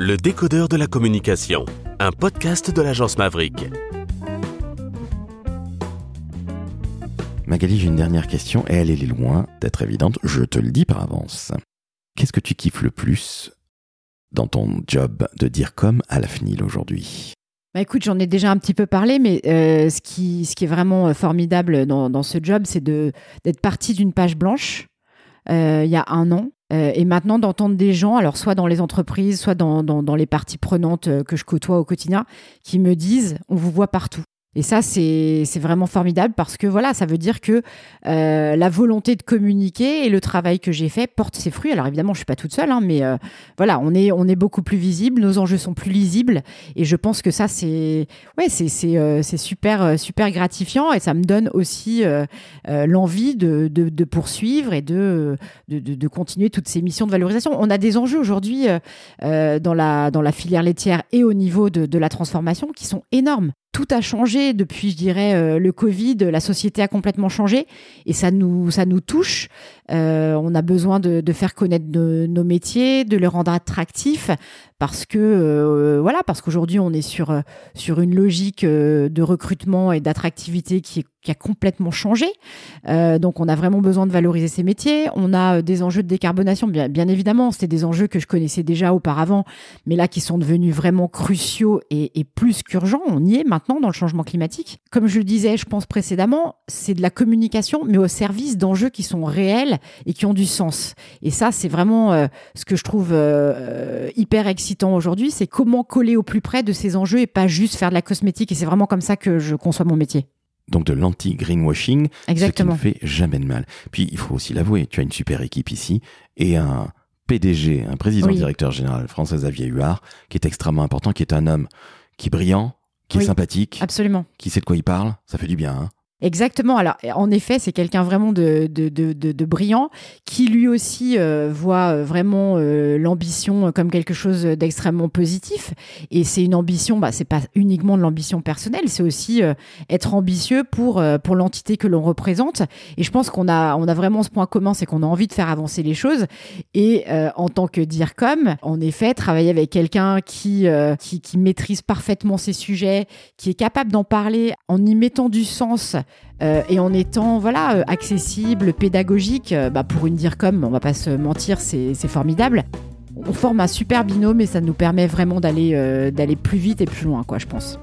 Le décodeur de la communication, un podcast de l'agence Maverick. Magali, j'ai une dernière question et elle est loin d'être évidente, je te le dis par avance. Qu'est-ce que tu kiffes le plus dans ton job de dire comme à la FNIL aujourd'hui? Bah écoute, j'en ai déjà un petit peu parlé, mais euh, ce, qui, ce qui est vraiment euh, formidable dans, dans ce job, c'est d'être parti d'une page blanche euh, il y a un an. Et maintenant d'entendre des gens, alors soit dans les entreprises, soit dans, dans, les parties prenantes que je côtoie au quotidien, qui me disent on vous voit partout. Et ça, c'est vraiment formidable parce que voilà, ça veut dire que euh, la volonté de communiquer et le travail que j'ai fait porte ses fruits. Alors évidemment, je suis pas toute seule, hein, mais euh, voilà, on est, beaucoup plus visible, nos enjeux sont plus lisibles, et je pense que ça, c'est euh, super, super gratifiant, et ça me donne aussi l'envie de, poursuivre et de, de, de, continuer toutes ces missions de valorisation. On a des enjeux aujourd'hui dans, la, filière laitière et au niveau de la transformation qui sont énormes tout a changé depuis, je dirais, euh, le Covid. La société a complètement changé et ça nous, ça nous touche. Euh, on a besoin de, faire connaître nos métiers, de les rendre attractifs parce que euh, voilà, parce qu'aujourd'hui on est sur sur une logique de recrutement et d'attractivité qui est qui a complètement changé. Euh, donc, on a vraiment besoin de valoriser ces métiers. On a euh, des enjeux de décarbonation, bien, évidemment. C'était des enjeux que je connaissais déjà auparavant, mais là qui sont devenus vraiment cruciaux et, et plus qu'urgents. On y est maintenant dans le changement climatique. Comme je le disais, je pense précédemment, c'est de la communication, mais au service d'enjeux qui sont réels et qui ont du sens. Et ça, c'est vraiment euh, ce que je trouve euh, hyper excitant aujourd'hui. C'est comment coller au plus près de ces enjeux et pas juste faire de la cosmétique. Et c'est vraiment comme ça que je conçois mon métier donc de l'anti-greenwashing, ce qui ne fait jamais de mal. Puis il faut aussi l'avouer, tu as une super équipe ici et un PDG, un président directeur général français Xavier Huard, qui est extrêmement important, qui est un homme qui est brillant, qui est sympathique, absolument, qui sait de quoi il parle, ça fait du bien. Hein Exactement. Alors, en effet, c'est quelqu'un vraiment de, de, de, de, brillant qui lui aussi euh, voit euh, vraiment euh, l'ambition comme quelque chose d'extrêmement positif. Et c'est une ambition, bah, c'est pas uniquement de l'ambition personnelle, c'est aussi être ambitieux pour, pour l'entité que l'on représente. Et je pense qu'on a, on a vraiment ce point commun, c'est qu'on a envie de faire avancer les choses. Et en tant que dire comme, en effet, travailler avec quelqu'un qui, qui, qui maîtrise parfaitement ces sujets, qui est capable d'en parler en y mettant du sens euh, et en étant voilà euh, accessible, pédagogique, euh, bah, pour une dire comme, on va pas se mentir, c'est formidable. On forme un super binôme et ça nous permet vraiment d'aller d'aller plus vite et plus loin, quoi, je pense.